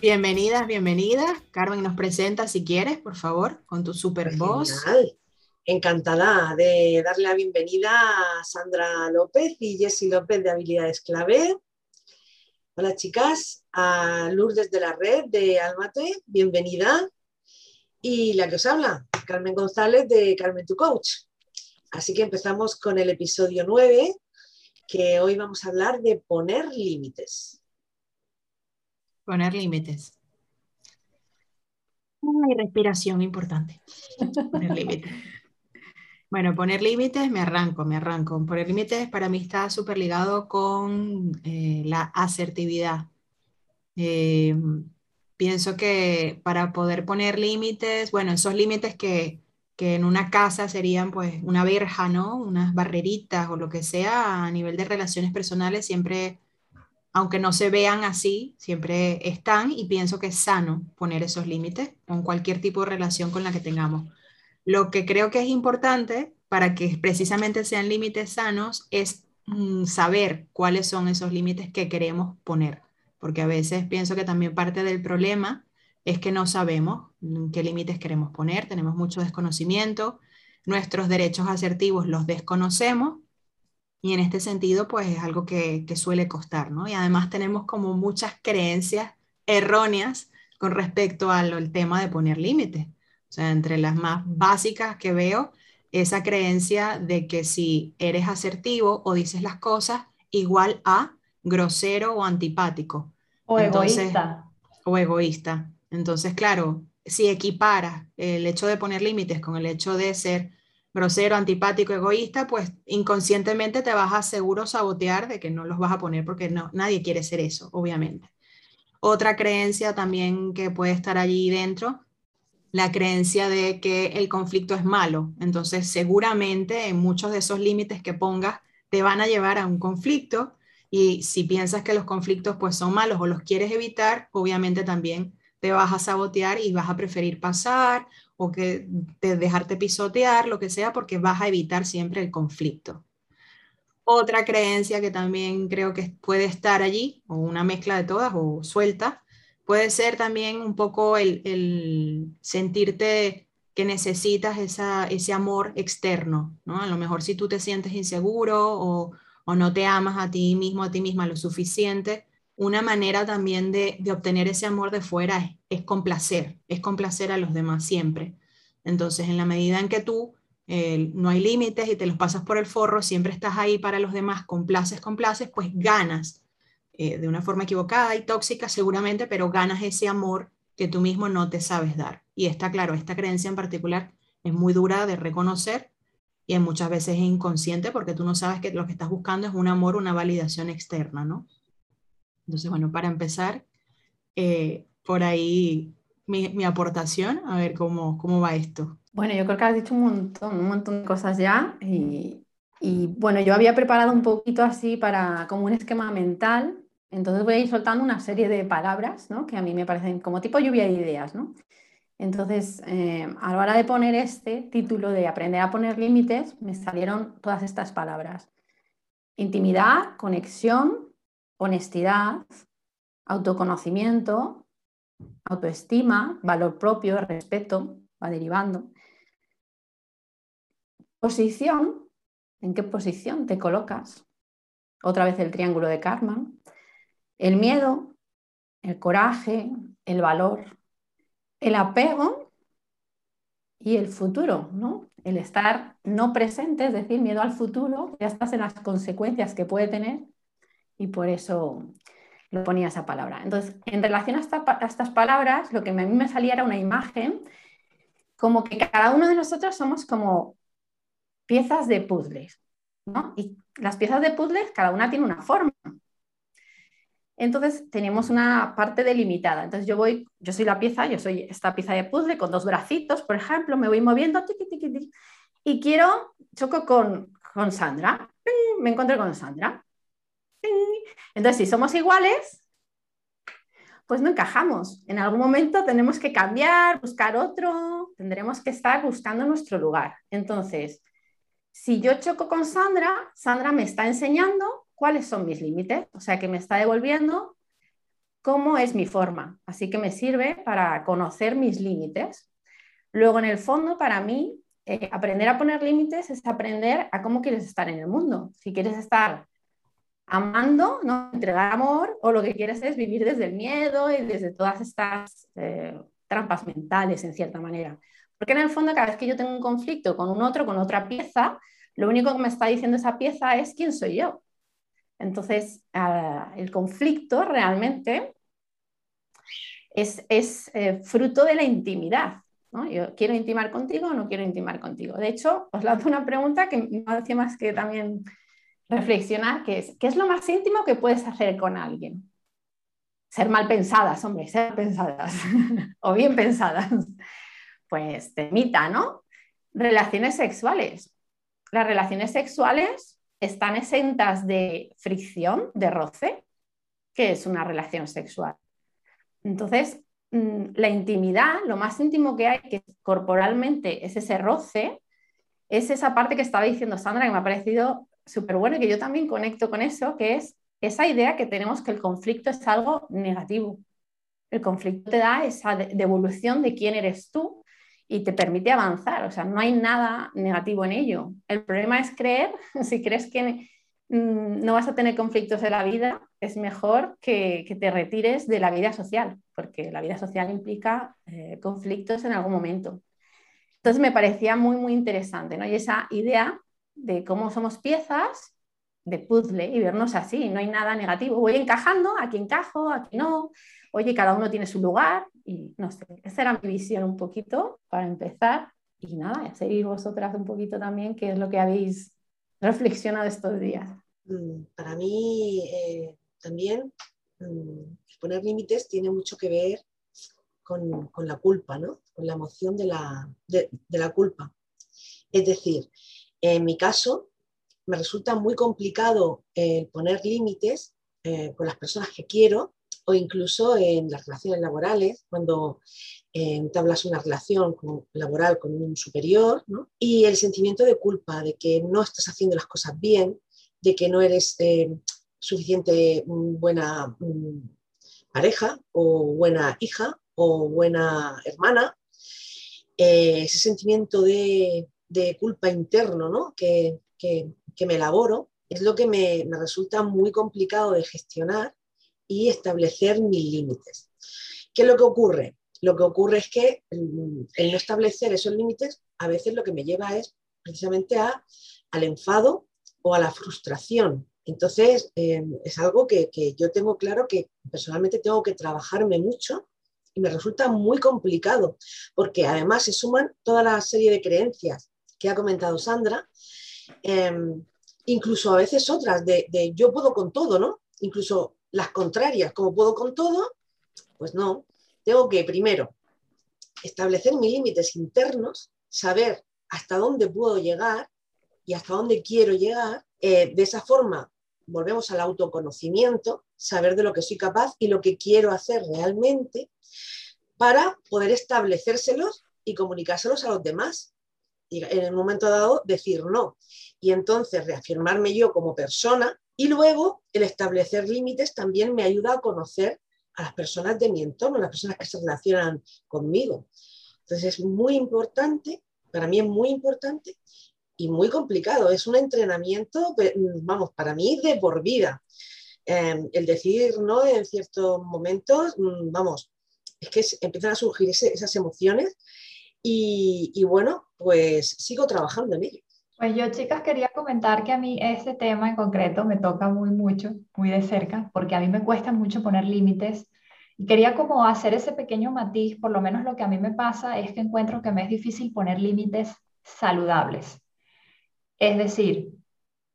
Bienvenidas, bienvenidas. Carmen nos presenta, si quieres, por favor, con tu super voz. Encantada de darle la bienvenida a Sandra López y Jessy López de Habilidades Clave. Hola chicas, a Lourdes de la red de Almate, bienvenida. Y la que os habla, Carmen González de Carmen Tu Coach. Así que empezamos con el episodio 9, que hoy vamos a hablar de poner límites. Poner límites. Ay, respiración importante. Poner límites. Bueno, poner límites, me arranco, me arranco. Poner límites para mí está súper ligado con eh, la asertividad. Eh, pienso que para poder poner límites, bueno, esos límites que, que en una casa serían pues una verja, ¿no? Unas barreritas o lo que sea a nivel de relaciones personales, siempre aunque no se vean así, siempre están y pienso que es sano poner esos límites con cualquier tipo de relación con la que tengamos. Lo que creo que es importante para que precisamente sean límites sanos es mm, saber cuáles son esos límites que queremos poner, porque a veces pienso que también parte del problema es que no sabemos mm, qué límites queremos poner, tenemos mucho desconocimiento, nuestros derechos asertivos los desconocemos y en este sentido, pues es algo que, suele costar, ¿no? Y además tenemos como muchas creencias erróneas con respecto al tema de poner límites. O sea, entre las más básicas que veo, esa creencia de que si eres asertivo o dices las cosas igual a grosero o antipático. O egoísta. O egoísta. Entonces, claro, si equiparas el hecho de poner límites con el hecho de ser grosero, antipático, egoísta, pues inconscientemente te vas a seguro sabotear de que no los vas a poner porque no, nadie quiere ser eso, obviamente. Otra creencia también que puede estar allí dentro, la creencia de que el conflicto es malo. Entonces, seguramente en muchos de esos límites que pongas te van a llevar a un conflicto y si piensas que los conflictos pues son malos o los quieres evitar, obviamente también te vas a sabotear y vas a preferir pasar o que dejarte pisotear, lo que sea, porque vas a evitar siempre el conflicto. Otra creencia que también creo que puede estar allí, o una mezcla de todas, o suelta, puede ser también un poco el, sentirte que necesitas ese amor externo, ¿no? A lo mejor si tú te sientes inseguro o, o no te amas a ti mismo, a ti misma lo suficiente, una manera también de, obtener ese amor de fuera es, complacer, es complacer a los demás siempre. Entonces, en la medida en que tú eh, no hay límites y te los pasas por el forro, siempre estás ahí para los demás, complaces, complaces, pues ganas eh, de una forma equivocada y tóxica seguramente, pero ganas ese amor que tú mismo no te sabes dar. Y está claro, esta creencia en particular es muy dura de reconocer y muchas veces es inconsciente porque tú no sabes que lo que estás buscando es un amor, una validación externa, ¿no? Entonces, bueno, para empezar, eh, por ahí mi, aportación, a ver cómo, cómo va esto. Bueno, yo creo que has dicho un montón, un montón de cosas ya y, bueno, yo había preparado un poquito así para como un esquema mental, entonces voy a ir soltando una serie de palabras, ¿no? Que a mí me parecen como tipo lluvia de ideas, ¿no? Entonces, eh, a la hora de poner este título de aprender a poner límites, me salieron todas estas palabras. Intimidad, conexión, honestidad, autoconocimiento, autoestima, valor propio, respeto, va derivando. Posición, ¿en qué posición te colocas? Otra vez el triángulo de karma. El miedo, el coraje, el valor, el apego y el futuro, ¿no? El estar no presente, es decir, miedo al futuro, ya estás en las consecuencias que puede tener y por eso lo ponía esa palabra. Entonces, en relación a, estas palabras, lo que a mí me salía era una imagen como que cada uno de nosotros somos como piezas de puzzles, ¿no? Y las piezas de puzzles, cada una tiene una forma. Entonces tenemos una parte delimitada. Entonces yo voy, yo soy la pieza, yo soy esta pieza de puzzle con dos bracitos, por ejemplo, me voy moviendo y quiero, choco con, con Sandra, me encuentro con Sandra. Entonces si somos iguales, pues no encajamos. En algún momento tenemos que cambiar, buscar otro, tendremos que estar buscando nuestro lugar. Entonces, si yo choco con Sandra, Sandra me está enseñando cuáles son mis límites, o sea que me está devolviendo cómo es mi forma. Así que me sirve para conocer mis límites. Luego, en el fondo, para mí, eh, aprender a poner límites es aprender a cómo quieres estar en el mundo. Si quieres estar amando, ¿no? entregar amor, o lo que quieres es vivir desde el miedo y desde todas estas eh, trampas mentales, en cierta manera. Porque en el fondo, cada vez que yo tengo un conflicto con un otro, con otra pieza, lo único que me está diciendo esa pieza es quién soy yo. Entonces, ah, el conflicto realmente es, eh, fruto de la intimidad. Yo quiero intimar contigo o no quiero intimar contigo. De hecho, os lanzo una pregunta que no hacía más que también reflexionar, que es, ¿qué es lo más íntimo que puedes hacer con alguien? Ser mal pensadas, hombre, ser pensadas o bien pensadas. Pues temita, ¿no? Relaciones sexuales. Las relaciones sexuales están exentas de fricción, de roce, que es una relación sexual. Entonces, mm, la intimidad, lo más íntimo que hay, que corporalmente es ese roce, es esa parte que estaba diciendo Sandra, que me ha parecido súper bueno que yo también conecto con eso, que es esa idea que tenemos que el conflicto es algo negativo. El conflicto te da esa devolución de quién eres tú y te permite avanzar, o sea, no hay nada negativo en ello. El problema es creer, si crees que mm, no vas a tener conflictos en la vida, es mejor que, te retires de la vida social, porque la vida social implica eh, conflictos en algún momento. Entonces me parecía muy, muy interesante, ¿no? Y esa idea de cómo somos piezas de puzzle y vernos así, no hay nada negativo. Voy encajando, aquí encajo, aquí no. Oye, cada uno tiene su lugar y no sé, esa era mi visión un poquito para empezar. Y nada, seguir vosotras un poquito también, qué es lo que habéis reflexionado estos días. Mm, para mí eh, también mm, poner límites tiene mucho que ver con, con, la culpa, ¿no? con la emoción de la, de, de la culpa. Es decir, en mi caso, me resulta muy complicado eh, poner límites eh, con las personas que quiero o incluso en las relaciones laborales, cuando eh, entablas una relación laboral con un superior, y el sentimiento de culpa, de que no estás haciendo las cosas bien, de que no eres suficiente mm, buena mm, pareja o buena hija o buena hermana, ese sentimiento de de culpa interno ¿no? que, me elaboro, es lo que me, resulta muy complicado de gestionar y establecer mis límites. ¿Qué es lo que ocurre? Lo que ocurre es que mm, el no establecer esos límites a veces lo que me lleva es precisamente a, al enfado o a la frustración. Entonces, em, es algo que, que, yo tengo claro que personalmente tengo que trabajarme mucho y me resulta muy complicado, porque además se suman toda la serie de creencias que ha comentado Sandra, em, incluso a veces otras de, yo puedo con todo, ¿no? Incluso las contrarias, como puedo con todo, pues no, tengo que primero establecer mis límites internos, saber hasta dónde puedo llegar y hasta dónde quiero llegar. Eh, de esa forma, volvemos al autoconocimiento, saber de lo que soy capaz y lo que quiero hacer realmente para poder establecérselos y comunicárselos a los demás en el momento dado decir no. Y entonces reafirmarme yo como persona y luego el establecer límites también me ayuda a conocer a las personas de mi entorno, las personas que se relacionan conmigo. Entonces es muy importante, para mí es muy importante y muy complicado. Es un entrenamiento, vamos, para mí de por vida. Em, el decir no en ciertos momentos, mm, vamos, es que empiezan a surgir esas emociones y, bueno, pues sigo trabajando en ello. Pues yo, chicas, quería comentar que a mí ese tema en concreto me toca muy mucho, muy de cerca, porque a mí me cuesta mucho poner límites y quería como hacer ese pequeño matiz, por lo menos lo que a mí me pasa es que encuentro que me es difícil poner límites saludables. Es decir,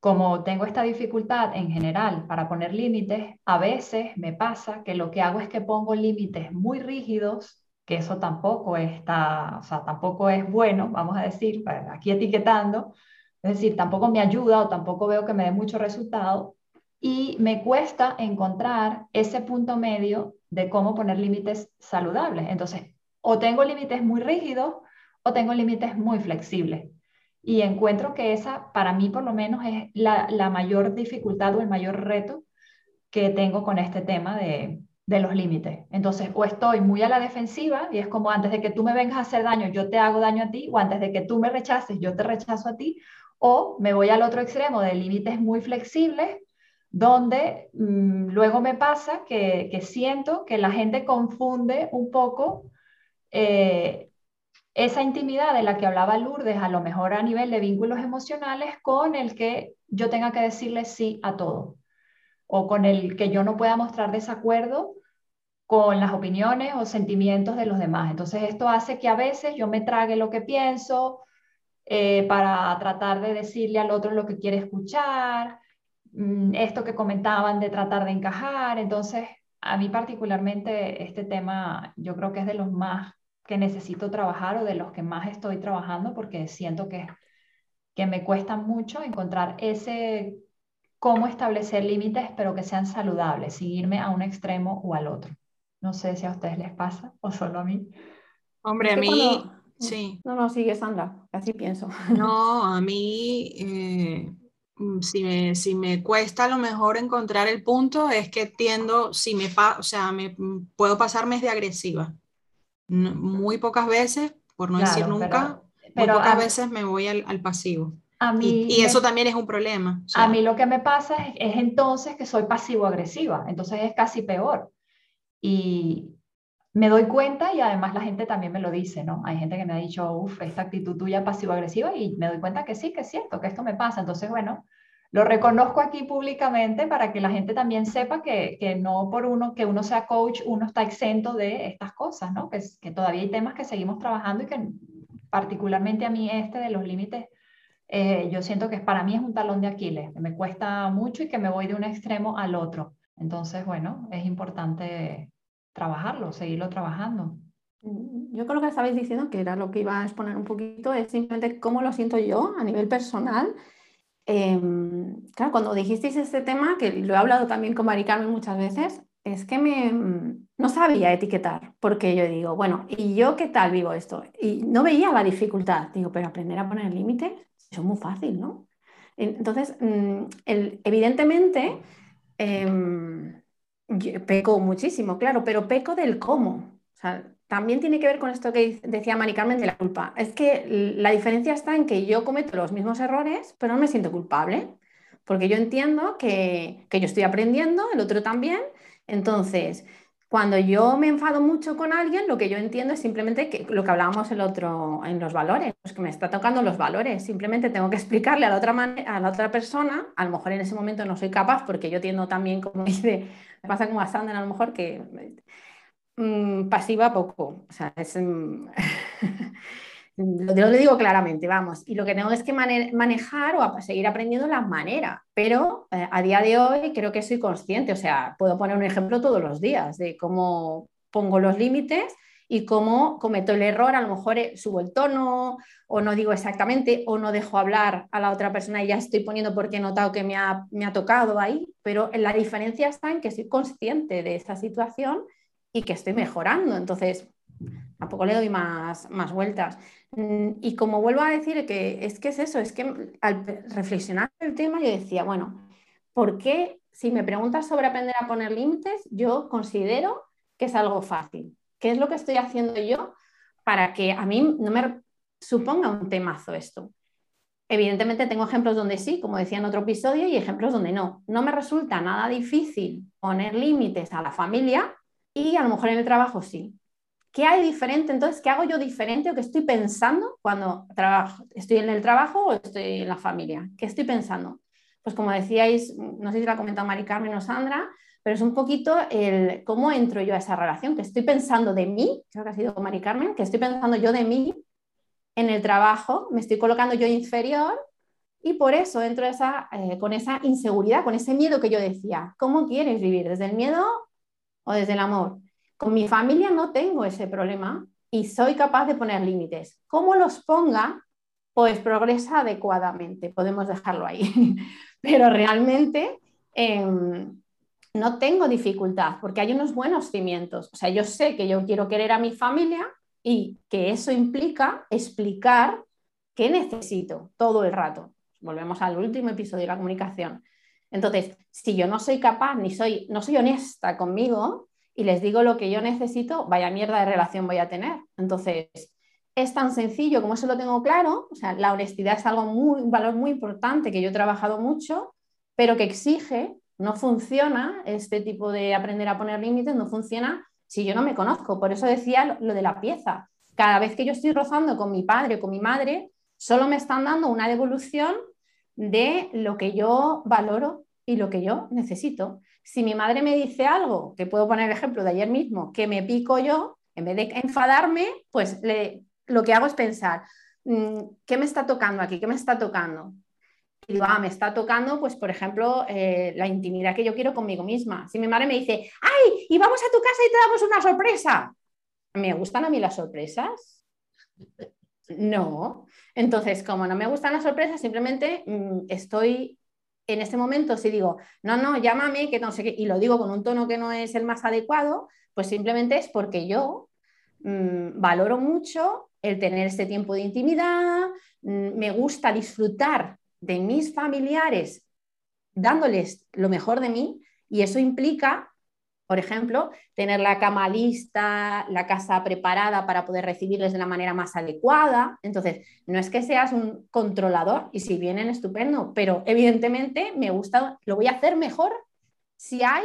como tengo esta dificultad en general para poner límites, a veces me pasa que lo que hago es que pongo límites muy rígidos, que eso tampoco está, o sea, tampoco es bueno, vamos a decir, aquí etiquetando, es decir, tampoco me ayuda o tampoco veo que me dé mucho resultado. Y me cuesta encontrar ese punto medio de cómo poner límites saludables. Entonces, o tengo límites muy rígidos o tengo límites muy flexibles. Y encuentro que esa, para mí por lo menos, es la, la mayor dificultad o el mayor reto que tengo con este tema de, de los límites. Entonces, o estoy muy a la defensiva y es como antes de que tú me vengas a hacer daño, yo te hago daño a ti, o antes de que tú me rechaces, yo te rechazo a ti, o me voy al otro extremo de límites muy flexibles, donde mm, luego me pasa que, que, siento que la gente confunde un poco eh, esa intimidad de la que hablaba Lourdes, a lo mejor a nivel de vínculos emocionales, con el que yo tenga que decirle sí a todo, o con el que yo no pueda mostrar desacuerdo con las opiniones o sentimientos de los demás. Entonces esto hace que a veces yo me trague lo que pienso eh, para tratar de decirle al otro lo que quiere escuchar, mm, esto que comentaban de tratar de encajar. Entonces, a mí particularmente este tema yo creo que es de los más que necesito trabajar o de los que más estoy trabajando porque siento que, que me cuesta mucho encontrar ese cómo establecer límites, pero que sean saludables, seguirme a un extremo o al otro. No sé si a ustedes les pasa o solo a mí. Hombre, a mí, sí. No, no, sigue Sandra, así pienso. No, a mí, eh, mm, si, me, si me cuesta a lo mejor encontrar el punto, es que tiendo, si me, o sea, me mm, puedo pasarme de agresiva muy pocas veces, por no decir nunca, pero, pocas veces me voy al, pasivo. A mí y, eso también es un problema. a mí lo que me pasa es, entonces que soy pasivo-agresiva, entonces es casi peor. Y me doy cuenta y además la gente también me lo dice, ¿no? Hay gente que me ha dicho, uff, esta actitud tuya pasivo-agresiva y me doy cuenta que sí, que es cierto, que esto me pasa. Entonces, bueno, lo reconozco aquí públicamente para que la gente también sepa que, que, no por uno que uno sea coach, uno está exento de estas cosas, ¿no? Que, que todavía hay temas que seguimos trabajando y que particularmente a mí este de los límites, eh, yo siento que para mí es un talón de Aquiles, que me cuesta mucho y que me voy de un extremo al otro. Entonces, bueno, es importante trabajarlo, seguirlo trabajando. Yo creo que estabais diciendo, que era lo que iba a exponer un poquito, es simplemente cómo lo siento yo a nivel personal Em, claro, cuando dijisteis este tema, que lo he hablado también con Mari muchas veces, es que me, mm, no sabía etiquetar, porque yo digo, bueno, ¿y yo qué tal vivo esto? Y no veía la dificultad. Digo, pero aprender a poner límites, es muy fácil, ¿no? Entonces, mm, evidentemente, em, peco muchísimo, claro, pero peco del cómo. O sea, también tiene que ver con esto que decía Mari Carmen de la culpa. Es que la diferencia está en que yo cometo los mismos errores, pero no me siento culpable, porque yo entiendo que, yo estoy aprendiendo, el otro también. Entonces, cuando yo me enfado mucho con alguien, lo que yo entiendo es simplemente que lo que hablábamos el otro, en los valores, que me está tocando los valores. Simplemente tengo que explicarle a la, otra a la otra persona, a lo mejor en ese momento no soy capaz, porque yo tiendo también, como dice, me pasa como a Sandra, a lo mejor que Mm, pasiva poco. O sea, es, mm, lo, digo claramente, vamos. Y lo que tengo es que manejar o seguir aprendiendo la manera. Pero eh, a día de hoy creo que soy consciente. O sea, puedo poner un ejemplo todos los días de cómo pongo los límites y cómo cometo el error, a lo mejor eh, subo el tono o no digo exactamente o no dejo hablar a la otra persona y ya estoy poniendo porque he notado que me ha, me ha tocado ahí, pero la diferencia está en que soy consciente de esa situación y que estoy mejorando. Entonces, tampoco le doy más, más vueltas. Mm, y como vuelvo a decir que es que es eso, es que al reflexionar el tema yo decía, bueno, ¿por qué si me preguntas sobre aprender a poner límites, yo considero que es algo fácil? ¿Qué es lo que estoy haciendo yo para que a mí no me suponga un temazo esto? Evidentemente tengo ejemplos donde sí, como decía en otro episodio, y ejemplos donde no. No me resulta nada difícil poner límites a la familia, y a lo mejor en el trabajo sí. ¿Qué hay diferente? Entonces, ¿qué hago yo diferente o qué estoy pensando cuando trabajo? ¿Estoy en el trabajo o estoy en la familia? ¿Qué estoy pensando? Pues como decíais, no sé si lo ha comentado Mari Carmen o Sandra, pero es un poquito el cómo entro yo a esa relación, que estoy pensando de mí, creo que ha sido Mari Carmen, que estoy pensando yo de mí en el trabajo, me estoy colocando yo inferior Y por eso entro esa, eh, con esa inseguridad, con ese miedo que yo decía. ¿Cómo quieres vivir? ¿Desde el miedo o desde el amor? Con mi familia no tengo ese problema y soy capaz de poner límites. ¿Cómo los ponga? Pues progresa adecuadamente, podemos dejarlo ahí. Pero realmente em, no tengo dificultad porque hay unos buenos cimientos. O sea, yo sé que yo quiero querer a mi familia y que eso implica explicar qué necesito todo el rato. Volvemos al último episodio de la comunicación. Entonces, si yo no soy capaz ni soy, no soy honesta conmigo y les digo lo que yo necesito, vaya mierda de relación voy a tener. Entonces, es tan sencillo como eso lo tengo claro. O sea, la honestidad es algo muy, un valor muy importante que yo he trabajado mucho, pero que exige, no funciona este tipo de aprender a poner límites, no funciona si yo no me conozco. Por eso decía lo de la pieza. Cada vez que yo estoy rozando con mi padre o con mi madre, solo me están dando una devolución de lo que yo valoro y lo que yo necesito. Si mi madre me dice algo, que puedo poner el ejemplo de ayer mismo, que me pico yo, en vez de enfadarme, pues lo que hago es pensar, mm, ¿qué me está tocando aquí? ¿Qué me está tocando? y digo, ah, me está tocando, pues, por ejemplo, eh, la intimidad que yo quiero conmigo misma. Si mi madre me dice, ay, y vamos a tu casa y te damos una sorpresa. ¿Me gustan a mí las sorpresas? No. Entonces, como no me gustan las sorpresas, simplemente mm, estoy en este momento, si digo, no, no, llámame, que no sé qué, y lo digo con un tono que no es el más adecuado, pues simplemente es porque yo mm, valoro mucho el tener este tiempo de intimidad, mm, me gusta disfrutar de mis familiares dándoles lo mejor de mí y eso implica, por ejemplo, tener la cama lista, la casa preparada para poder recibirles de la manera más adecuada. Entonces, no es que seas un controlador y si vienen estupendo, pero evidentemente me gusta, lo voy a hacer mejor si hay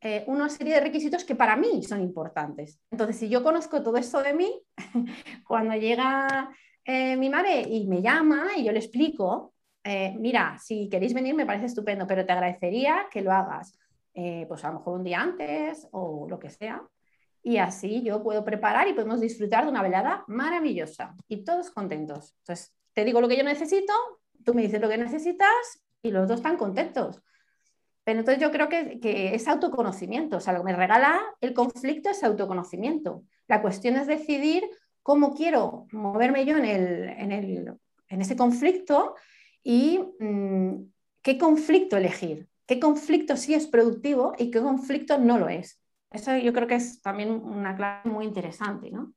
eh, una serie de requisitos que para mí son importantes. Entonces, si yo conozco todo eso de mí, cuando llega eh, mi madre y me llama y yo le explico, eh, mira, si queréis venir me parece estupendo, pero te agradecería que lo hagas, eh, pues a lo mejor un día antes o lo que sea. Y así yo puedo preparar y podemos disfrutar de una velada maravillosa y todos contentos. Entonces, te digo lo que yo necesito, tú me dices lo que necesitas y los dos están contentos. Pero entonces yo creo que, es autoconocimiento, o sea, lo que me regala el conflicto es autoconocimiento. La cuestión es decidir cómo quiero moverme yo en, el, en ese conflicto y mm, qué conflicto elegir, qué conflicto sí es productivo y qué conflicto no lo es. Eso yo creo que es también una clave muy interesante, ¿no?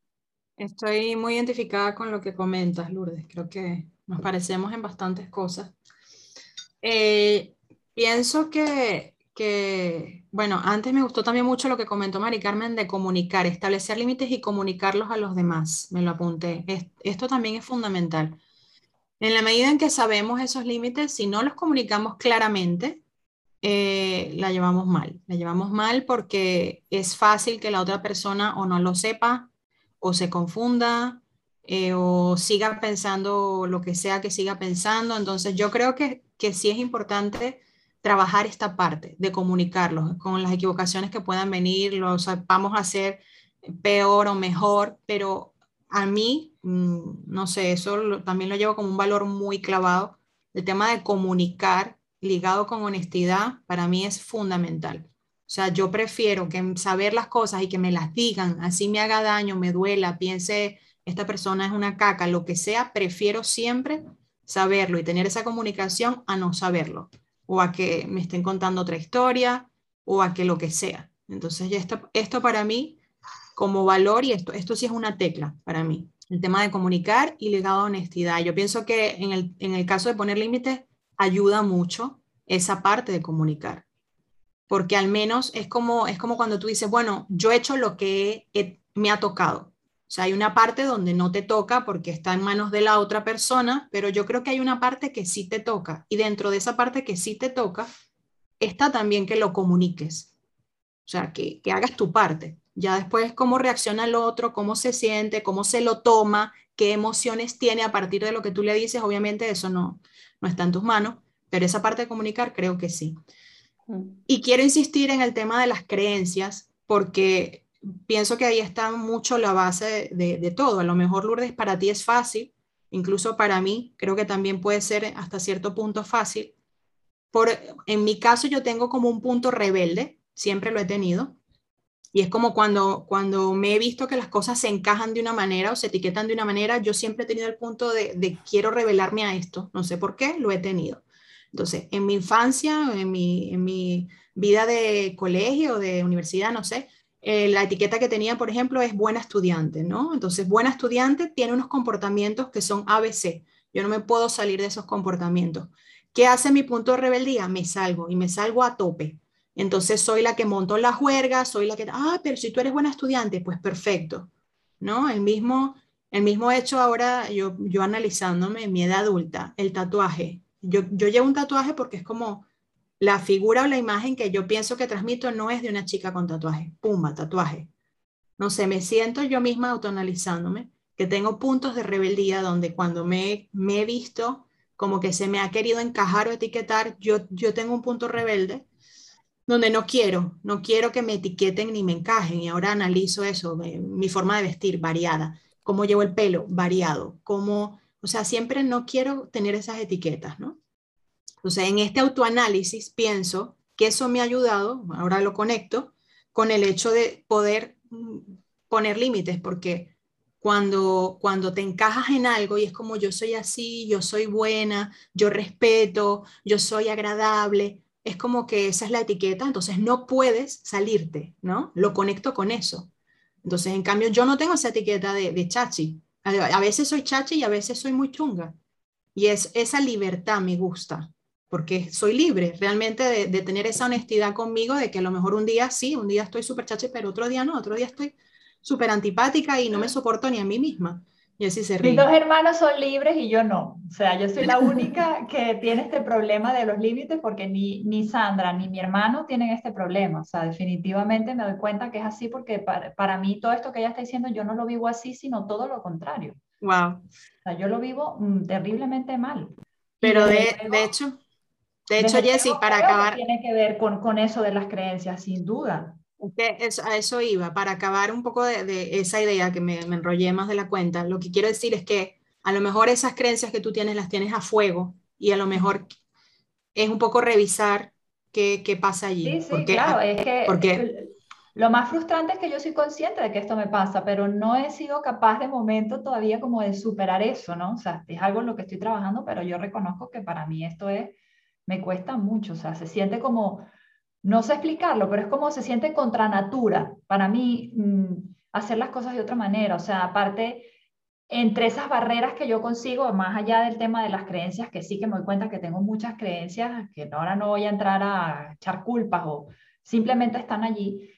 Estoy muy identificada con lo que comentas, Lourdes. Creo que nos parecemos en bastantes cosas. Eh, pienso que, que, bueno, antes me gustó también mucho lo que comentó Mari Carmen de comunicar, establecer límites y comunicarlos a los demás. Me lo apunté. esto también es fundamental. En la medida en que sabemos esos límites, si no los comunicamos claramente, eh, la llevamos mal. La llevamos mal porque es fácil que la otra persona o no lo sepa o se confunda eh, o siga pensando lo que sea que siga pensando. Entonces yo creo que, que sí es importante trabajar esta parte de comunicarlos con las equivocaciones que puedan venir, lo vamos a hacer peor o mejor, pero a mí, mm, no sé, eso también lo llevo como un valor muy clavado. El tema de comunicar ligado con honestidad para mí es fundamental. O sea, yo prefiero que saber las cosas y que me las digan, así me haga daño, me duela, piense, esta persona es una caca, lo que sea, prefiero siempre saberlo y tener esa comunicación a no saberlo, o a que me estén contando otra historia, o a que lo que sea. Entonces, esto, esto para mí como valor, y esto, esto sí es una tecla para mí, el tema de comunicar y ligado a honestidad. Yo pienso que en el, en el caso de poner límites, ayuda mucho esa parte de comunicar, porque al menos es como, es como cuando tú dices, bueno, yo he hecho lo que me ha tocado. O sea, hay una parte donde no te toca porque está en manos de la otra persona, pero yo creo que hay una parte que sí te toca. Y dentro de esa parte que sí te toca, está también que lo comuniques. O sea, que, que hagas tu parte. Ya después cómo reacciona el otro, cómo se siente, cómo se lo toma, qué emociones tiene a partir de lo que tú le dices, obviamente eso no, no está en tus manos, pero esa parte de comunicar creo que sí. Mm. Y quiero insistir en el tema de las creencias, porque pienso que ahí está mucho la base de, de, todo. A lo mejor, Lourdes, para ti es fácil incluso para mí, creo que también puede ser hasta cierto punto fácil. Por, en mi caso yo tengo como un punto rebelde, siempre lo he tenido, y es como cuando, cuando me he visto que las cosas se encajan de una manera o se etiquetan de una manera, yo siempre he tenido el punto de, de quiero revelarme a esto, no sé por qué, lo he tenido. Entonces, en mi infancia, en mi, vida de colegio, de universidad, no sé, eh, la etiqueta que tenía, por ejemplo, es buena estudiante, ¿no? Entonces, buena estudiante tiene unos comportamientos que son ABC. Yo no me puedo salir de esos comportamientos. ¿Qué hace mi punto de rebeldía? Me salgo y me salgo a tope. Entonces soy la que monto la juerga, soy la que, ah, pero si tú eres buena estudiante, pues perfecto, ¿no? El mismo, el mismo hecho ahora, yo, yo analizándome mi edad adulta, el tatuaje. Yo, yo llevo un tatuaje porque es como la figura o la imagen que yo pienso que transmito no es de una chica con tatuaje, pumba, tatuaje. No sé, me siento yo misma autoanalizándome, que tengo puntos de rebeldía donde cuando me, me he visto como que se me ha querido encajar o etiquetar, yo, yo tengo un punto rebelde donde no quiero, no quiero que me etiqueten ni me encajen. Y ahora analizo eso, mi forma de vestir variada, cómo llevo el pelo variado, cómo, o sea, siempre no quiero tener esas etiquetas, ¿no? Entonces, en este autoanálisis pienso que eso me ha ayudado, ahora lo conecto, con el hecho de poder mm, poner límites, porque cuando, cuando te encajas en algo y es como yo soy así, yo soy buena, yo respeto, yo soy agradable, es como que esa es la etiqueta, entonces no puedes salirte, ¿no? Lo conecto con eso. Entonces, en cambio, yo no tengo esa etiqueta de, chachi. A, veces soy chachi y a veces soy muy chunga. Y es, esa libertad me gusta, porque soy libre realmente de, de, tener esa honestidad conmigo, de que a lo mejor un día sí, un día estoy súper chachi, pero otro día no, otro día estoy súper antipática y no me soporto ni a mí misma. Y así se ríe. Mis dos hermanos son libres y yo no. O sea, yo soy la única que tiene este problema de los límites porque ni, ni Sandra ni mi hermano tienen este problema. O sea, definitivamente me doy cuenta que es así porque para, para mí todo esto que ella está diciendo yo no lo vivo así, sino todo lo contrario. Wow. O sea, yo lo vivo mm, terriblemente mal. Pero de, de hecho, de hecho, Jessy, para acabar... Tiene que ver con, con eso de las creencias, sin duda a eso iba, para acabar un poco de, esa idea que me, enrollé más de la cuenta, lo que quiero decir es que a lo mejor esas creencias que tú tienes las tienes a fuego y a lo mejor es un poco revisar qué, qué pasa allí. Sí, sí, porque, claro, es que porque, lo más frustrante es que yo soy consciente de que esto me pasa, pero no he sido capaz de momento todavía como de superar eso, ¿no? O sea, es algo en lo que estoy trabajando, pero yo reconozco que para mí esto es, me cuesta mucho, o sea, se siente como no sé explicarlo, pero es como se siente contra natura para mí mm, hacer las cosas de otra manera. O sea, aparte, entre esas barreras que yo consigo, más allá del tema de las creencias, que sí que me doy cuenta que tengo muchas creencias, que ahora no voy a entrar a echar culpas o simplemente están allí.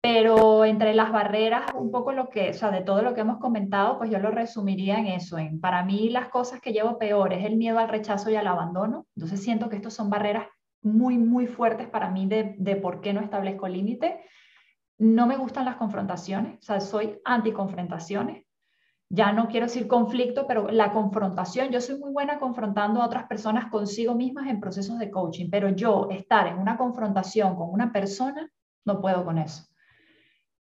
Pero entre las barreras, un poco lo que, o sea, de todo lo que hemos comentado, pues yo lo resumiría en eso. En, para mí las cosas que llevo peor es el miedo al rechazo y al abandono. Entonces siento que estos son barreras muy, muy fuertes para mí de, de por qué no establezco límite. No me gustan las confrontaciones, o sea, soy anti-confrontaciones. Ya no quiero decir conflicto, pero la confrontación, yo soy muy buena confrontando a otras personas consigo mismas en procesos de coaching, pero yo estar en una confrontación con una persona, no puedo con eso.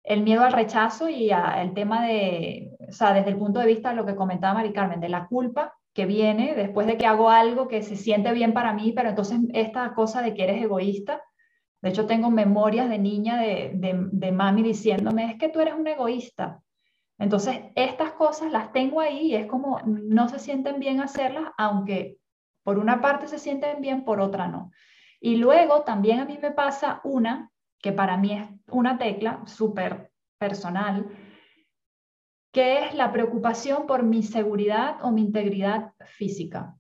El miedo al rechazo y el tema de, o sea, desde el punto de vista de lo que comentaba Mari Carmen, de la culpa, que viene después de que hago algo que se siente bien para mí, pero entonces esta cosa de que eres egoísta, de hecho tengo memorias de niña de, de, mami diciéndome, es que tú eres un egoísta. Entonces, estas cosas las tengo ahí y es como no se sienten bien hacerlas, aunque por una parte se sienten bien, por otra no. Y luego también a mí me pasa una, que para mí es una tecla súper personal, que es la preocupación por mi seguridad o mi integridad física.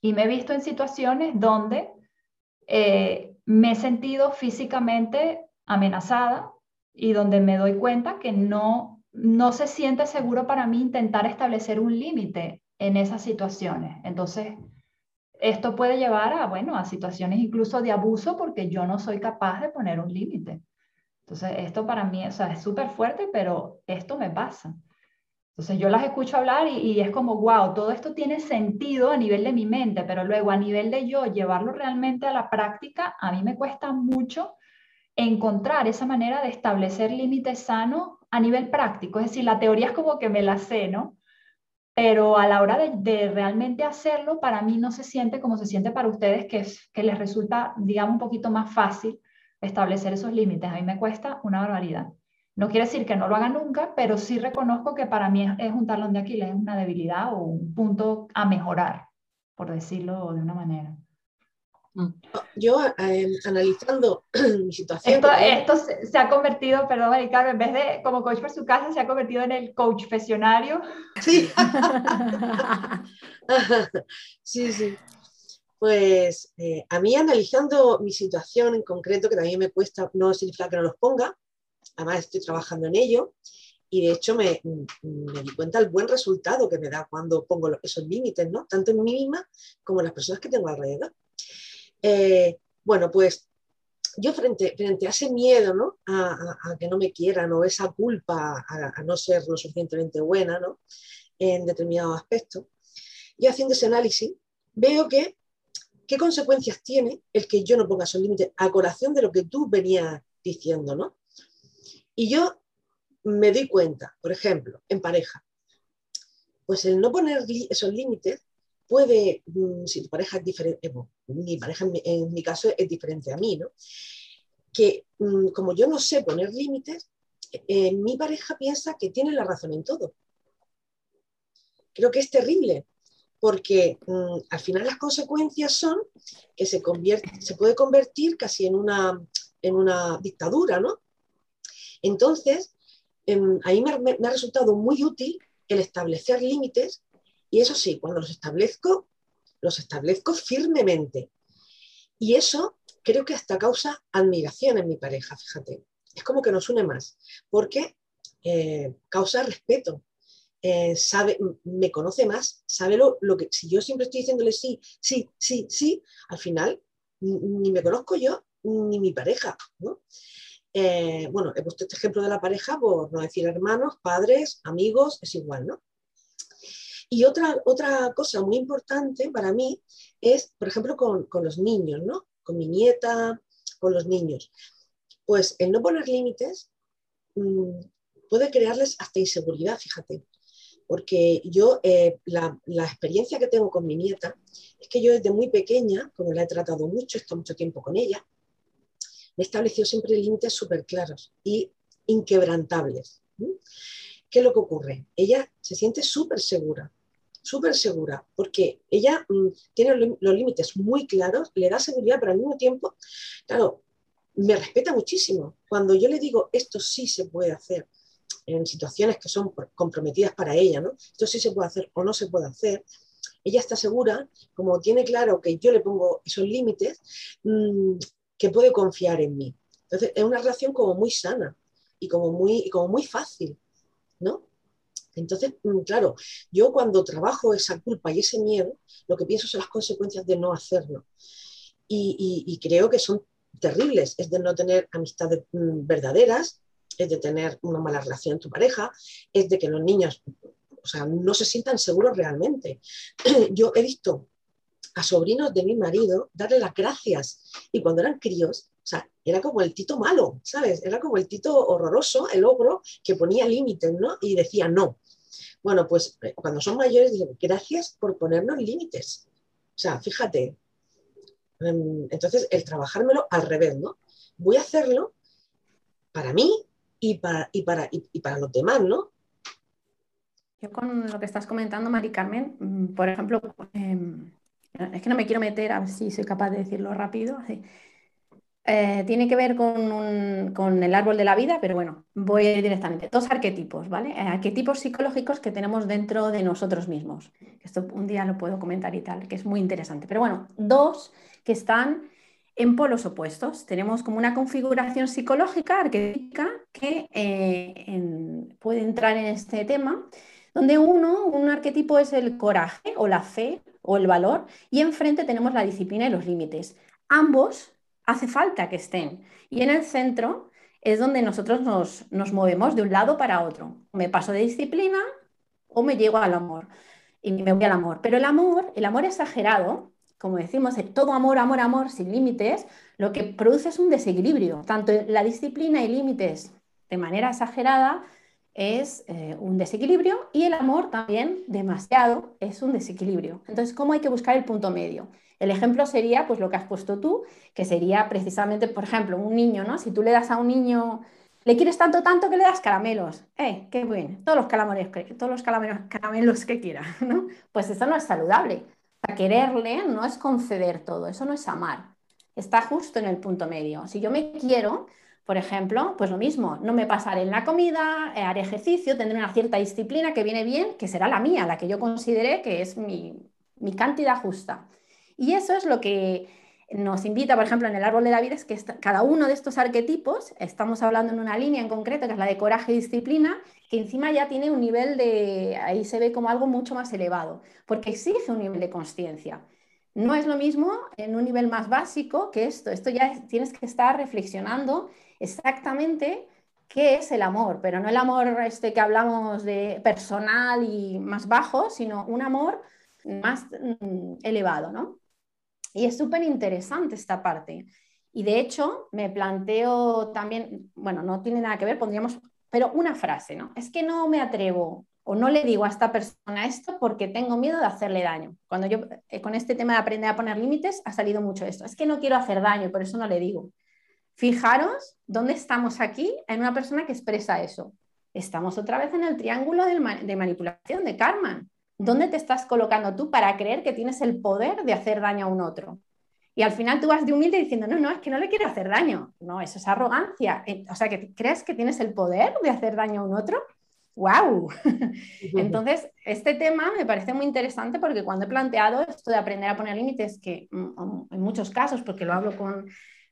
Y me he visto en situaciones donde eh, me he sentido físicamente amenazada y donde me doy cuenta que no, no se siente seguro para mí intentar establecer un límite en esas situaciones. Entonces, esto puede llevar a, bueno, a situaciones incluso de abuso porque yo no soy capaz de poner un límite. Entonces, esto para mí o sea, es súper fuerte, pero esto me pasa. Entonces, yo las escucho hablar y, es como, wow, todo esto tiene sentido a nivel de mi mente, pero luego a nivel de yo llevarlo realmente a la práctica, a mí me cuesta mucho encontrar esa manera de establecer límites sanos a nivel práctico. Es decir, la teoría es como que me la sé, ¿no? pero a la hora de, realmente hacerlo, para mí no se siente como se siente para ustedes, que, que les resulta, digamos, un poquito más fácil establecer esos límites. A mí me cuesta una barbaridad. No quiere decir que no lo haga nunca, pero sí reconozco que para mí es, un talón de Aquiles, es una debilidad o un punto a mejorar, por decirlo de una manera. Mm. Yo, eh, analizando mi situación. Esto, se, ha convertido, perdón, Ricardo, en vez de como coach por su casa, se ha convertido en el coach profesionario. Sí. sí, sí. Pues eh, a mí analizando mi situación en concreto, que también me cuesta, no significa que no los ponga, además estoy trabajando en ello y de hecho me, me di cuenta el buen resultado que me da cuando pongo esos límites, ¿no? Tanto en mí misma como en las personas que tengo alrededor. Eh, bueno, pues yo frente, frente a ese miedo ¿no? a, que no me quieran o esa culpa a, no ser lo suficientemente buena ¿no? en determinados aspectos, y haciendo ese análisis, veo que qué consecuencias tiene el que yo no ponga esos límites a colación de lo que tú venías diciendo, ¿no? Y yo me doy cuenta, por ejemplo, en pareja, pues el no poner esos límites puede, mm, si tu pareja es diferente, eh, mi pareja en mi, caso es diferente a mí, ¿no? Que mm, como yo no sé poner límites, eh, mi pareja piensa que tiene la razón en todo. Creo que es terrible, porque mm, al final las consecuencias son que se, puede convertir casi en una, en una dictadura, ¿no? Entonces, em, ahí me, ha resultado muy útil el establecer límites y eso sí, cuando los establezco, los establezco firmemente. Y eso creo que hasta causa admiración en mi pareja, fíjate. Es como que nos une más, porque eh, causa respeto. Eh, sabe, me conoce más, sabe lo, lo, que, si yo siempre estoy diciéndole sí, sí, sí, sí, al final ni me conozco yo ni mi pareja. Eh, bueno, he puesto este ejemplo de la pareja por no decir hermanos, padres, amigos, es igual, ¿no? Y otra, otra cosa muy importante para mí es, por ejemplo, con, los niños, ¿no? Con mi nieta, con los niños. Pues el no poner límites mm, puede crearles hasta inseguridad, fíjate. Porque yo, eh, la, experiencia que tengo con mi nieta es que yo desde muy pequeña, como la he tratado mucho, he estado mucho tiempo con ella, me estableció siempre límites súper claros y inquebrantables. ¿Qué es lo que ocurre? Ella se siente súper segura, súper segura, porque ella mm, tiene los límites muy claros, le da seguridad, pero al mismo tiempo, claro, me respeta muchísimo. Cuando yo le digo, esto sí se puede hacer, en situaciones que son comprometidas para ella, ¿no? Esto sí se puede hacer o no se puede hacer. Ella está segura, como tiene claro que yo le pongo esos límites, mm, que puede confiar en mí. Entonces, es una relación como muy sana y como muy, como muy fácil, ¿no? Entonces, mm, claro, yo cuando trabajo esa culpa y ese miedo, lo que pienso son las consecuencias de no hacerlo. Y, creo que son terribles, es de no tener amistades mm, verdaderas, es de tener una mala relación en tu pareja, es de que los niños o sea, no se sientan seguros realmente. Yo he visto a sobrinos de mi marido darle las gracias. Y cuando eran críos, o sea, era como el tito malo, ¿sabes? Era como el tito horroroso, el ogro, que ponía límites, ¿no? Y decía no. Bueno, pues eh, cuando son mayores dicen, gracias por ponernos límites. O sea, fíjate. Em, entonces, el trabajármelo al revés, ¿no? Voy a hacerlo para mí y para, y para, y para los demás, ¿no? Yo con lo que estás comentando, Mari Carmen, mm, por ejemplo, em, es que no me quiero meter, a ver si soy capaz de decirlo rápido. Eh, tiene que ver con, el árbol de la vida, pero bueno, voy directamente. Dos arquetipos, ¿vale? Eh, arquetipos psicológicos que tenemos dentro de nosotros mismos. Esto un día lo puedo comentar y tal, que es muy interesante. Pero bueno, dos que están en polos opuestos. Tenemos como una configuración psicológica, arquetípica, que eh, puede entrar en este tema, donde uno, un arquetipo es el coraje o la fe o el valor, y enfrente tenemos la disciplina y los límites. Ambos hace falta que estén. Y en el centro es donde nosotros nos, movemos de un lado para otro. Me paso de disciplina o me llego al amor. Y me voy al amor. Pero el amor, el amor exagerado, como decimos, todo amor, amor, amor, sin límites, lo que produce es un desequilibrio. Tanto la disciplina y límites de manera exagerada es eh, un desequilibrio y el amor también demasiado es un desequilibrio. Entonces, ¿cómo hay que buscar el punto medio? El ejemplo sería pues lo que has puesto tú, que sería precisamente, por ejemplo, un niño, ¿no? Si tú le das a un niño, le quieres tanto, tanto que le das caramelos, ¡eh, qué bueno! Todos los caramelos, todos los caramelos, que quiera, ¿no? Pues eso no es saludable. O quererle no es conceder todo, eso no es amar. Está justo en el punto medio. Si yo me quiero, por ejemplo, pues lo mismo, no me pasaré en la comida, eh, haré ejercicio, tendré una cierta disciplina que viene bien, que será la mía, la que yo considere que es mi, cantidad justa. Y eso es lo que nos invita, por ejemplo, en el árbol de la vida, es que cada uno de estos arquetipos, estamos hablando en una línea en concreto, que es la de coraje y disciplina, que encima ya tiene un nivel de, ahí se ve como algo mucho más elevado, porque exige un nivel de conciencia. No es lo mismo en un nivel más básico que esto, esto ya tienes que estar reflexionando exactamente qué es el amor, pero no el amor este que hablamos de personal y más bajo, sino un amor más mm, elevado, ¿no? Y es súper interesante esta parte. Y de hecho, me planteo también, bueno, no tiene nada que ver, pondríamos, pero una frase, ¿no? Es que no me atrevo o no le digo a esta persona esto porque tengo miedo de hacerle daño. Cuando yo eh, con este tema de aprender a poner límites ha salido mucho esto. Es que no quiero hacer daño por eso no le digo. Fijaros dónde estamos aquí en una persona que expresa eso. Estamos otra vez en el triángulo de manipulación de Karman. ¿Dónde te estás colocando tú para creer que tienes el poder de hacer daño a un otro? Y al final tú vas de humilde diciendo, no, no, es que no le quiero hacer daño. No, eso es arrogancia. Eh, o sea, que crees que tienes el poder de hacer daño a un otro. ¡Wow! Entonces, este tema me parece muy interesante porque cuando he planteado esto de aprender a poner límites, que mm, en muchos casos, porque lo hablo con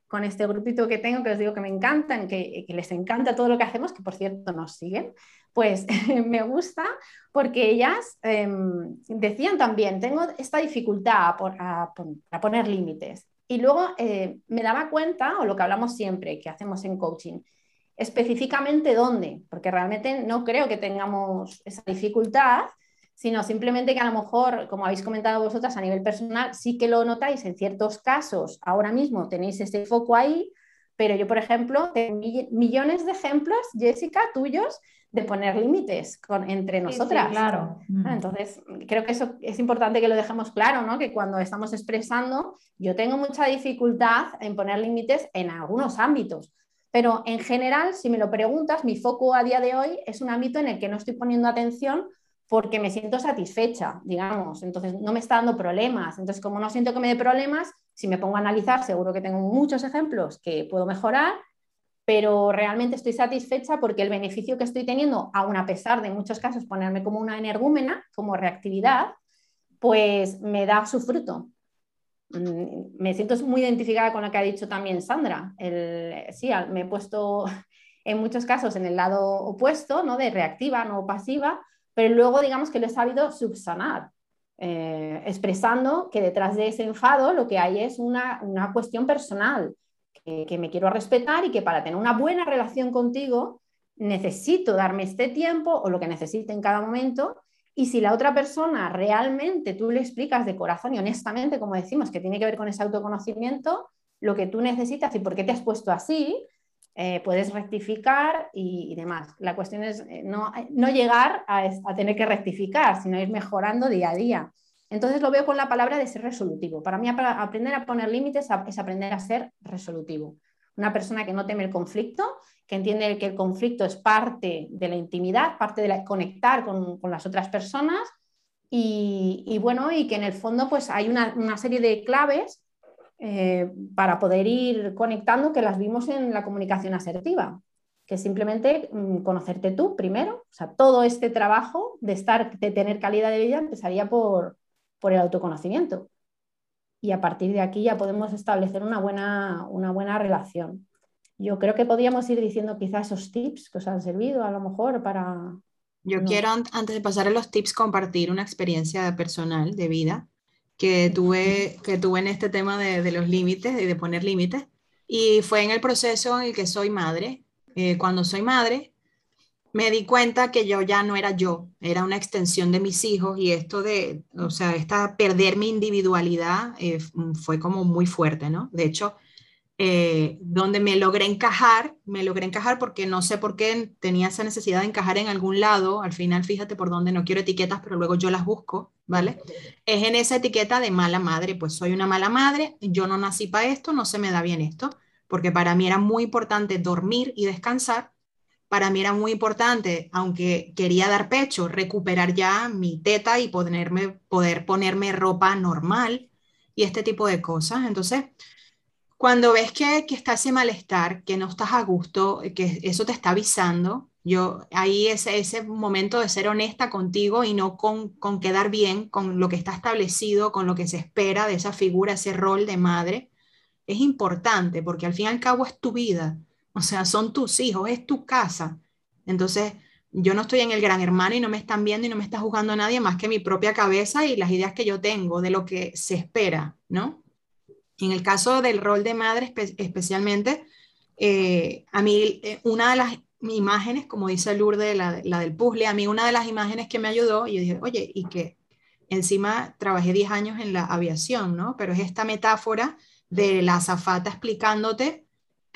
con este grupito que tengo, que os digo que me encantan, que, les encanta todo lo que hacemos, que por cierto nos siguen, pues me gusta porque ellas em, decían también, tengo esta dificultad por, a, poner límites. Y luego eh, me daba cuenta, o lo que hablamos siempre, que hacemos en coaching, específicamente dónde, porque realmente no creo que tengamos esa dificultad, sino simplemente que a lo mejor, como habéis comentado vosotras a nivel personal, sí que lo notáis en ciertos casos, ahora mismo tenéis ese foco ahí, pero yo, por ejemplo, tengo millones de ejemplos, Jessica, tuyos, de poner límites entre nosotras. claro. Ah, entonces, creo que eso es importante que lo dejemos claro, ¿no? Que cuando estamos expresando, yo tengo mucha dificultad en poner límites en algunos ámbitos. Pero en general, si me lo preguntas, mi foco a día de hoy es un ámbito en el que no estoy poniendo atención porque me siento satisfecha, digamos, entonces no me está dando problemas. Entonces, como no siento que me dé problemas, si me pongo a analizar, seguro que tengo muchos ejemplos que puedo mejorar, pero realmente estoy satisfecha porque el beneficio que estoy teniendo, aun a pesar de muchos casos ponerme como una energúmena, como reactividad, pues me da su fruto. Mm, me siento muy identificada con lo que ha dicho también Sandra. Sí, me he puesto en muchos casos en el lado opuesto, ¿no? de reactiva, no pasiva, pero luego digamos que lo he sabido subsanar, eh, expresando que detrás de ese enfado lo que hay es una, cuestión personal, que, me quiero respetar y que para tener una buena relación contigo necesito darme este tiempo o lo que necesite en cada momento. Y si la otra persona realmente tú le explicas de corazón y honestamente, como decimos, que tiene que ver con ese autoconocimiento, lo que tú necesitas y por qué te has puesto así, eh, puedes rectificar y, demás. La cuestión es eh, no, no llegar a, tener que rectificar, sino ir mejorando día a día. Entonces lo veo con la palabra de ser resolutivo. Para mí aprender a poner límites es aprender a ser resolutivo. Una persona que no teme el conflicto, que entiende que el conflicto es parte de la intimidad, parte de conectar con, las otras personas y, bueno, y que en el fondo pues hay una, serie de claves eh, para poder ir conectando que las vimos en la comunicación asertiva, que simplemente mm, conocerte tú primero, o sea, todo este trabajo de estar, de tener calidad de vida empezaría por, por el autoconocimiento. Y a partir de aquí ya podemos establecer una buena, una buena relación. Yo creo que podríamos ir diciendo quizás esos tips que os han servido a lo mejor para... Yo quiero, antes de pasar a los tips, compartir una experiencia personal de vida que tuve, que tuve en este tema de, de los límites y de poner límites. Y fue en el proceso en el que soy madre. Eh, cuando soy madre, me di cuenta que yo ya no era yo, era una extensión de mis hijos y esto de, o sea, esta perder mi individualidad eh, fue como muy fuerte, ¿no? De hecho, eh, donde me logré encajar, me logré encajar porque no sé por qué tenía esa necesidad de encajar en algún lado, al final fíjate por dónde no quiero etiquetas, pero luego yo las busco, ¿vale? Es en esa etiqueta de mala madre, pues soy una mala madre, yo no nací para esto, no se me da bien esto, porque para mí era muy importante dormir y descansar, para mí era muy importante, aunque quería dar pecho, recuperar ya mi teta y ponerme, poder ponerme ropa normal y este tipo de cosas. Entonces, cuando ves que, que está ese malestar, que no estás a gusto, que eso te está avisando, yo ahí ese, ese momento de ser honesta contigo y no con, con quedar bien con lo que está establecido, con lo que se espera de esa figura, ese rol de madre, es importante porque al fin y al cabo es tu vida, o sea, son tus hijos, es tu casa. Entonces, yo no estoy en el gran hermano y no me están viendo y no me está juzgando nadie más que mi propia cabeza y las ideas que yo tengo de lo que se espera, ¿no? En el caso del rol de madre especialmente, eh, a mí eh, una de las imágenes, como dice Lourdes, la, la, del puzzle, a mí una de las imágenes que me ayudó, y yo dije, oye, y que encima trabajé 10 años en la aviación, ¿no? Pero es esta metáfora de la azafata explicándote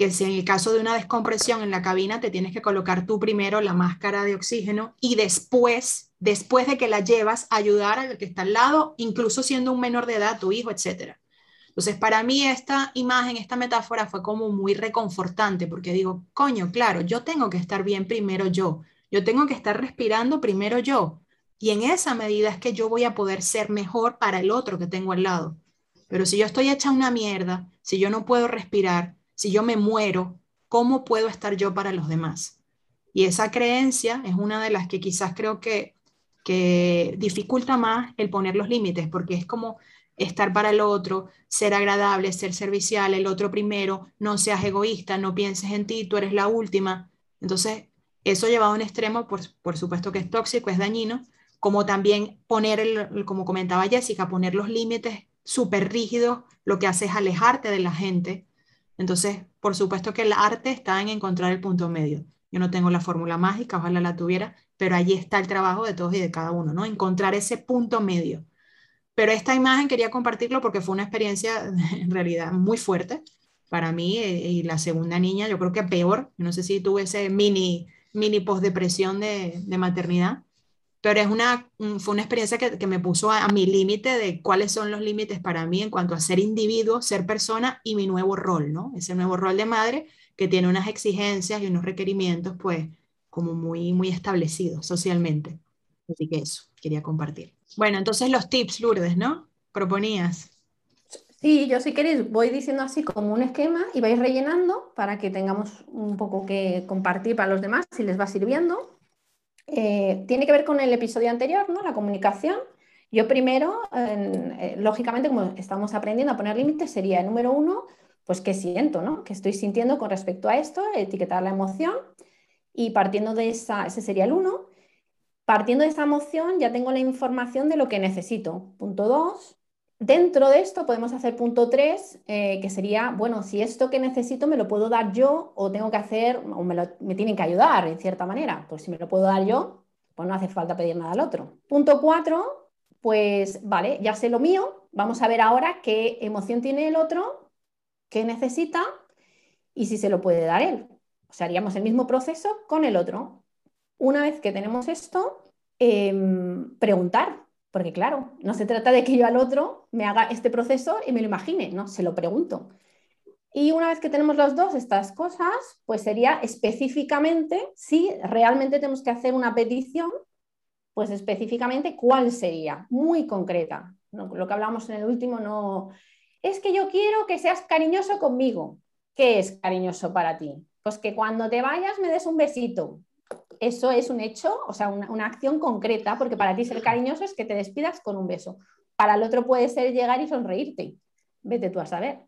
que si en el caso de una descompresión en la cabina te tienes que colocar tú primero la máscara de oxígeno y después, después de que la llevas, ayudar al que está al lado, incluso siendo un menor de edad, tu hijo, etcétera. Entonces, para mí esta imagen, esta metáfora fue como muy reconfortante porque digo, coño, claro, yo tengo que estar bien primero yo, yo tengo que estar respirando primero yo. Y en esa medida es que yo voy a poder ser mejor para el otro que tengo al lado. Pero si yo estoy hecha una mierda, si yo no puedo respirar, si yo me muero, ¿cómo puedo estar yo para los demás? Y esa creencia es una de las que quizás creo que, que dificulta más el poner los límites, porque es como estar para el otro, ser agradable, ser servicial, el otro primero, no seas egoísta, no pienses en ti, tú eres la última. Entonces, eso llevado a un extremo, por, por supuesto que es tóxico, es dañino, como también poner, el, como comentaba Jessica, poner los límites súper rígidos, lo que hace es alejarte de la gente. Entonces, por supuesto que el arte está en encontrar el punto medio. Yo no tengo la fórmula mágica, ojalá la tuviera, pero allí está el trabajo de todos y de cada uno, ¿no? Encontrar ese punto medio pero esta imagen quería compartirlo porque fue una experiencia en realidad muy fuerte para mí eh, y la segunda niña, yo creo que peor. No sé si tuve ese mini, mini postdepresión de, de maternidad, pero es una, fue una experiencia que, que me puso a, mi límite de cuáles son los límites para mí en cuanto a ser individuo, ser persona y mi nuevo rol, ¿no? Ese nuevo rol de madre que tiene unas exigencias y unos requerimientos, pues, como muy, muy establecidos socialmente. Así que eso, quería compartir. Bueno, entonces los tips, Lourdes, ¿no? Proponías. Sí, yo si queréis voy diciendo así como un esquema y vais rellenando para que tengamos un poco que compartir para los demás si les va sirviendo. Eh, tiene que ver con el episodio anterior, ¿no? La comunicación. Yo primero, eh, lógicamente, como estamos aprendiendo a poner límites, sería el número uno, pues qué siento, ¿no? ¿Qué estoy sintiendo con respecto a esto? Etiquetar la emoción. Y partiendo de esa, ese sería el uno. Partiendo de esa emoción ya tengo la información de lo que necesito. Punto 2. Dentro de esto podemos hacer punto 3, eh, que sería, bueno, si esto que necesito me lo puedo dar yo o tengo que hacer, o me, me tienen que ayudar en cierta manera. Pues si me lo puedo dar yo, pues no hace falta pedir nada al otro. Punto 4, pues vale, ya sé lo mío. Vamos a ver ahora qué emoción tiene el otro, qué necesita y si se lo puede dar él. O sea, haríamos el mismo proceso con el otro. Una vez que tenemos esto, em, preguntar, porque claro, no se trata de que yo al otro me haga este proceso y me lo imagine, no, se lo pregunto. Y una vez que tenemos los dos estas cosas, pues sería específicamente, si realmente tenemos que hacer una petición, pues específicamente cuál sería, muy concreta. lo que hablamos en el último no... Es que yo quiero que seas cariñoso conmigo. ¿Qué es cariñoso para ti? Pues que cuando te vayas me des un besito, eso es un hecho, o sea, una, acción concreta, porque para ti ser cariñoso es que te despidas con un beso. Para el otro puede ser llegar y sonreírte. Vete tú a saber.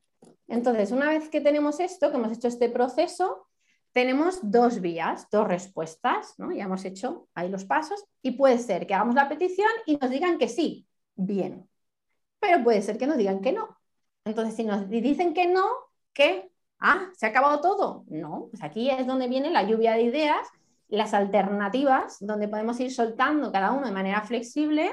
Entonces, una vez que tenemos esto, que hemos hecho este proceso, tenemos dos vías, dos respuestas, ¿no? Ya hemos hecho ahí los pasos y puede ser que hagamos la petición y nos digan que sí, bien, pero puede ser que nos digan que no. Entonces, si nos dicen que no, ¿qué? Ah, ¿se ha acabado todo? No, pues aquí es donde viene la lluvia de ideas las alternativas donde podemos ir soltando cada uno de manera flexible,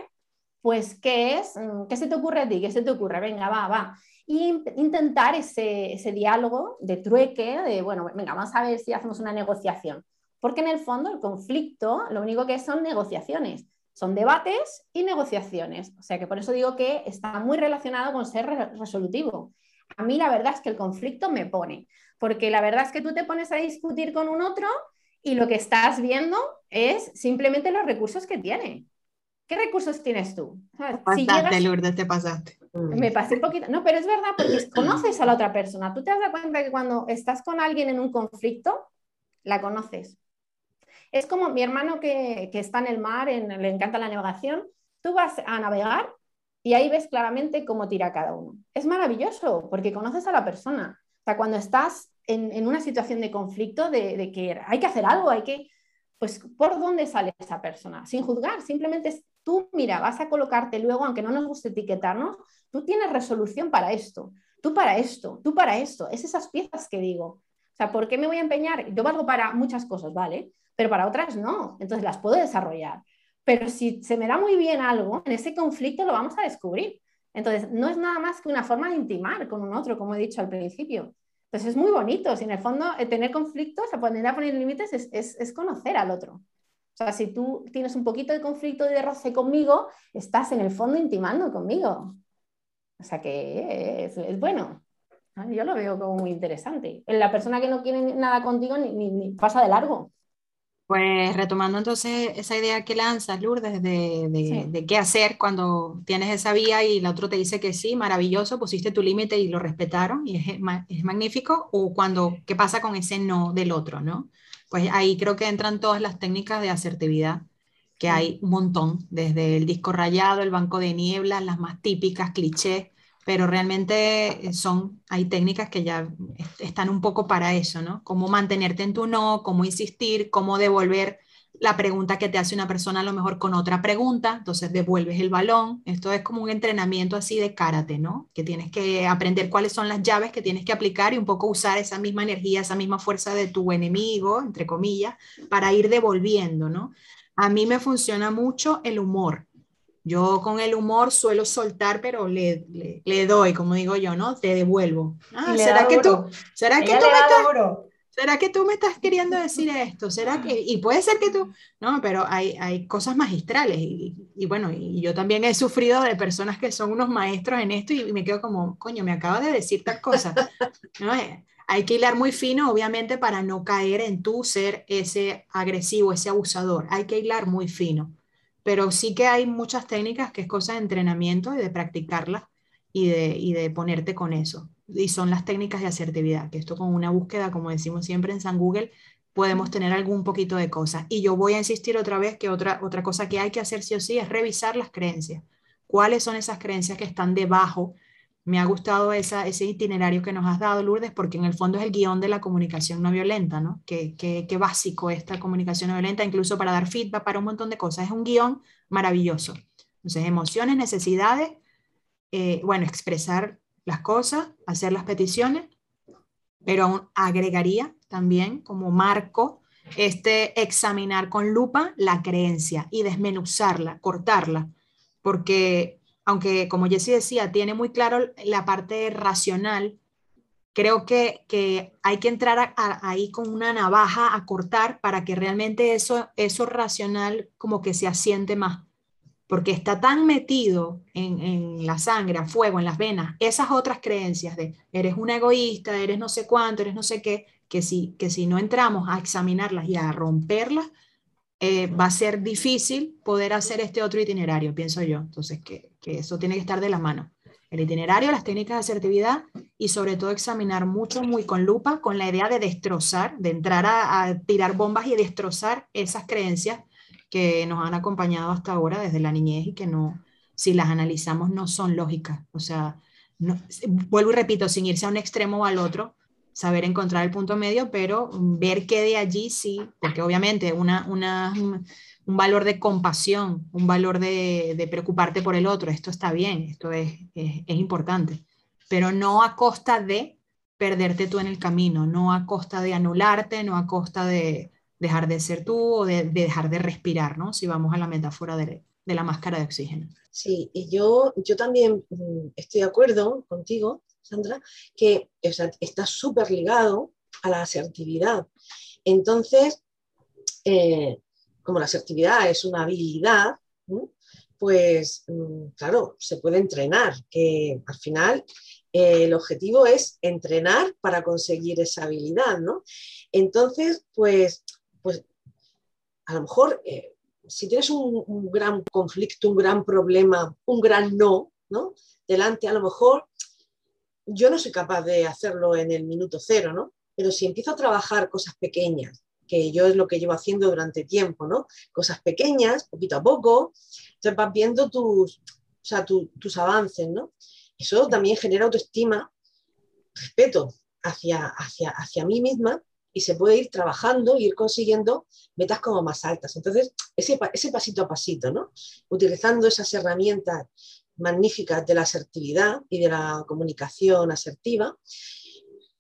pues ¿qué es? Mm, ¿Qué se te ocurre a ti? ¿Qué se te ocurre? Venga, va, va. e intentar ese, ese diálogo de trueque, de, bueno, venga, vamos a ver si hacemos una negociación. Porque en el fondo el conflicto lo único que es son negociaciones, son debates y negociaciones. O sea que por eso digo que está muy relacionado con ser resolutivo. A mí la verdad es que el conflicto me pone, porque la verdad es que tú te pones a discutir con un otro y lo que estás viendo es simplemente los recursos que tiene. ¿Qué recursos tienes tú? Pasaste, Lourdes, te pasaste. Me pasé un poquito. No, pero es verdad, porque conoces a la otra persona. Tú te das cuenta que cuando estás con alguien en un conflicto, la conoces. Es como mi hermano que, está en el mar, le encanta la navegación. Tú vas a navegar y ahí ves claramente cómo tira cada uno. Es maravilloso porque conoces a la persona. O sea, cuando estás en, una situación de conflicto, de, de, que hay que hacer algo, hay que, pues, ¿por dónde sale esa persona? Sin juzgar, simplemente tú, mira, vas a colocarte luego, aunque no nos guste etiquetarnos, tú tienes resolución para esto, tú para esto, tú para esto. Es esas piezas que digo. O sea, ¿por qué me voy a empeñar? Yo valgo para muchas cosas, ¿vale? Pero para otras no. Entonces las puedo desarrollar. Pero si se me da muy bien algo, en ese conflicto lo vamos a descubrir. Entonces, no es nada más que una forma de intimar con un otro, como he dicho al principio. Entonces, es muy bonito. Si en el fondo eh, tener conflictos, aprender a poner límites es, es conocer al otro. O sea, si tú tienes un poquito de conflicto y de roce conmigo, estás en el fondo intimando conmigo. O sea que es, bueno. Yo lo veo como muy interesante. La persona que no quiere nada contigo ni, pasa de largo. Pues retomando entonces esa idea que lanzas, Lourdes, de, de, qué hacer cuando tienes esa vía y el otro te dice que sí, maravilloso, pusiste tu límite y lo respetaron y es, es, magnífico, o cuando, ¿qué pasa con ese no del otro, no? pues ahí creo que entran todas las técnicas de asertividad, que hay un montón, desde el disco rayado, el banco de niebla, las más típicas, clichés, pero realmente eh, son, hay técnicas que ya están un poco para eso, ¿no? Cómo mantenerte en tu no, cómo insistir, cómo devolver la pregunta que te hace una persona a lo mejor con otra pregunta, entonces devuelves el balón. Esto es como un entrenamiento así de karate, ¿no? Que tienes que aprender cuáles son las llaves que tienes que aplicar y un poco usar esa misma energía, esa misma fuerza de tu enemigo, entre comillas, para ir devolviendo, ¿no? A mí me funciona mucho el humor. Yo con el humor suelo soltar, pero le, le, doy, como digo yo, ¿no? Te devuelvo. Ah, ¿será que, tú, ¿será que tú, me ¿será que tú me estás queriendo decir esto? ¿Será que, y puede ser que tú, no, pero hay, hay cosas magistrales y, y, bueno, y yo también he sufrido de personas que son unos maestros en esto y, me quedo como, coño, me acaba de decir tal cosa. ¿no? Eh, hay que hilar muy fino, obviamente, para no caer en tú ser ese agresivo, ese abusador. Hay que hilar muy fino. Pero sí que hay muchas técnicas que es cosa de entrenamiento y de practicarlas y de, y de ponerte con eso y son las técnicas de asertividad, que esto con una búsqueda, como decimos siempre en San Google, podemos tener algún poquito de cosas. Y yo voy a insistir otra vez que otra, otra cosa que hay que hacer sí o sí es revisar las creencias. ¿Cuáles son esas creencias que están debajo? Me ha gustado ese itinerario que nos has dado, Lourdes, porque en el fondo es el guion de la comunicación no violenta, ¿no? Qué, qué, qué básico esta comunicación no violenta, incluso para dar feedback, para un montón de cosas. Es un guion maravilloso. Entonces, emociones, necesidades, eh, bueno, expresar las cosas, hacer las peticiones, pero aún agregaría también como marco este examinar con lupa la creencia y desmenuzarla, cortarla, porque aunque como Jesse decía, tiene muy claro la parte racional, creo que, que hay que entrar ahí con una navaja a cortar para que realmente eso, eso racional como que se asiente más porque está tan metido en, la sangre, a fuego, en las venas, esas otras creencias de eres un egoísta, eres no sé cuánto, eres no sé qué, que si, que si no entramos a examinarlas y a romperlas, eh, va a ser difícil poder hacer este otro itinerario, pienso yo. Entonces, que, eso tiene que estar de la mano. El itinerario, las técnicas de asertividad y sobre todo examinar mucho, muy con lupa, con la idea de destrozar, de entrar a, a tirar bombas y destrozar esas creencias que nos han acompañado hasta ahora desde la niñez y que no, si las analizamos, no son lógicas. O sea, vuelvo y repito, sin irse a un extremo o al otro, saber encontrar el punto medio, pero ver que de allí sí, porque obviamente una, una, un valor de compasión, un valor de, preocuparte por el otro, esto está bien, esto es, es, es importante, pero no a costa de perderte tú en el camino, no a costa de anularte, no a costa de, dejar de ser tú o de, dejar de respirar, ¿no? Si vamos a la metáfora de, la máscara de oxígeno. Sí, y yo, yo también mm, estoy de acuerdo contigo Sandra, que está súper ligado a la asertividad. Entonces, eh, como la asertividad es una habilidad, pues mm, claro, se puede entrenar, que al final eh, el objetivo es entrenar para conseguir esa habilidad, ¿no? Entonces, pues, pues a lo mejor eh, si tienes un, gran conflicto, un gran problema, un gran no, ¿no? Delante, a lo mejor yo no soy capaz de hacerlo en el minuto cero, ¿no? Pero si empiezo a trabajar cosas pequeñas, que yo es lo que llevo haciendo durante tiempo, ¿no? Cosas pequeñas, poquito a poco, entonces vas viendo tus, tus avances, ¿no? Eso también genera autoestima, respeto hacia, hacia, hacia mí misma y se puede ir trabajando y ir consiguiendo metas como más altas. Entonces, ese, ese pasito a pasito, ¿no? Utilizando esas herramientas magníficas de la asertividad y de la comunicación asertiva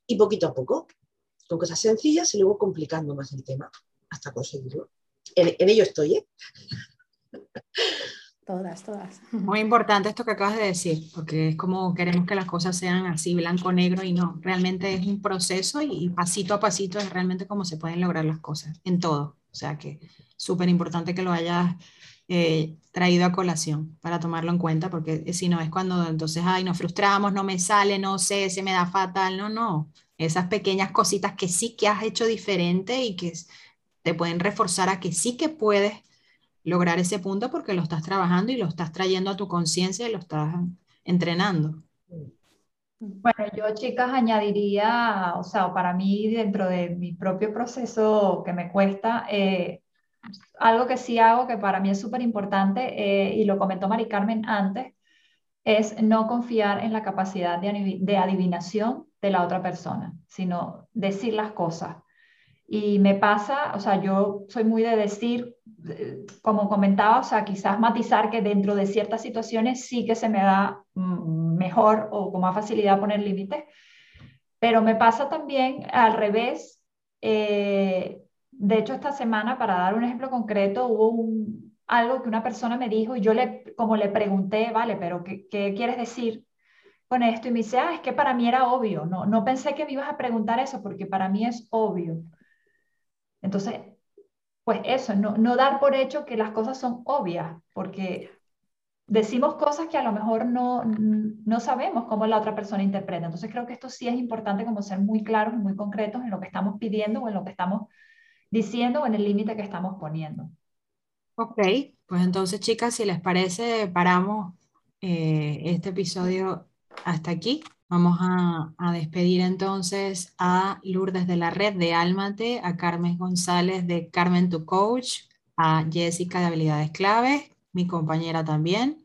y poquito a poco, con cosas sencillas y luego complicando más el tema hasta conseguirlo. En, en ello estoy, ¿eh? Todas, todas. Muy importante esto que acabas de decir, porque es como queremos que las cosas sean así, blanco-negro, y no, realmente es un proceso y, pasito a pasito es realmente como se pueden lograr las cosas, en todo. O sea que súper importante que lo hayas eh, traído a colación para tomarlo en cuenta, porque si no es cuando entonces, ay, nos frustramos, no me sale, no sé, se me da fatal, no, no. Esas pequeñas cositas que sí que has hecho diferente y que te pueden reforzar a que sí que puedes lograr ese punto porque lo estás trabajando y lo estás trayendo a tu conciencia y lo estás entrenando. Bueno, yo chicas añadiría, o sea, para mí dentro de mi propio proceso que me cuesta, eh, algo que sí hago que para mí es súper importante eh, y lo comentó Mari Carmen antes, es no confiar en la capacidad de adivinación de la otra persona, sino decir las cosas. Y me pasa, o sea, yo soy muy de decir, como comentaba, o sea, quizás matizar que dentro de ciertas situaciones sí que se me da mm, mejor o con más facilidad poner límites, pero me pasa también al revés. Eh, de hecho, esta semana, para dar un ejemplo concreto, hubo algo que una persona me dijo y yo le, como le pregunté, vale, pero ¿qué, qué quieres decir con esto? Y me dice, ah, es que para mí era obvio, no, no pensé que me ibas a preguntar eso porque para mí es obvio. Entonces, pues eso, no, dar por hecho que las cosas son obvias, porque decimos cosas que a lo mejor no, no sabemos cómo la otra persona interpreta. Entonces creo que esto sí es importante como ser muy claros y muy concretos en lo que estamos pidiendo o en lo que estamos diciendo o en el límite que estamos poniendo. Ok, pues entonces chicas, si les parece, paramos eh, este episodio hasta aquí. Vamos a, despedir entonces a Lourdes de la red de Álmate, a Carmen González de Carmen to Coach, a Jessica de Habilidades Clave, mi compañera también.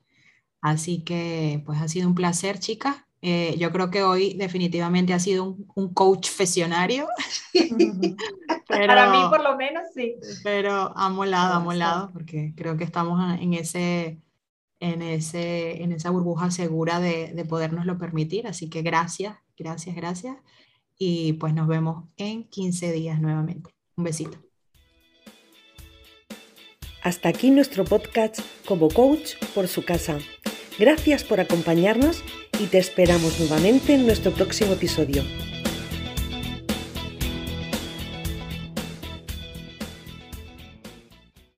Así que pues ha sido un placer, chicas. Eh, yo creo que hoy definitivamente ha sido un, coach fesionario. Para mí por lo menos sí. Pero amolado, amolado, porque creo que estamos en ese en, ese, en esa burbuja segura de, de podernoslo permitir. Así que gracias, gracias, gracias. Y pues nos vemos en 15 días nuevamente. Un besito. Hasta aquí nuestro podcast como coach por su casa. Gracias por acompañarnos y te esperamos nuevamente en nuestro próximo episodio.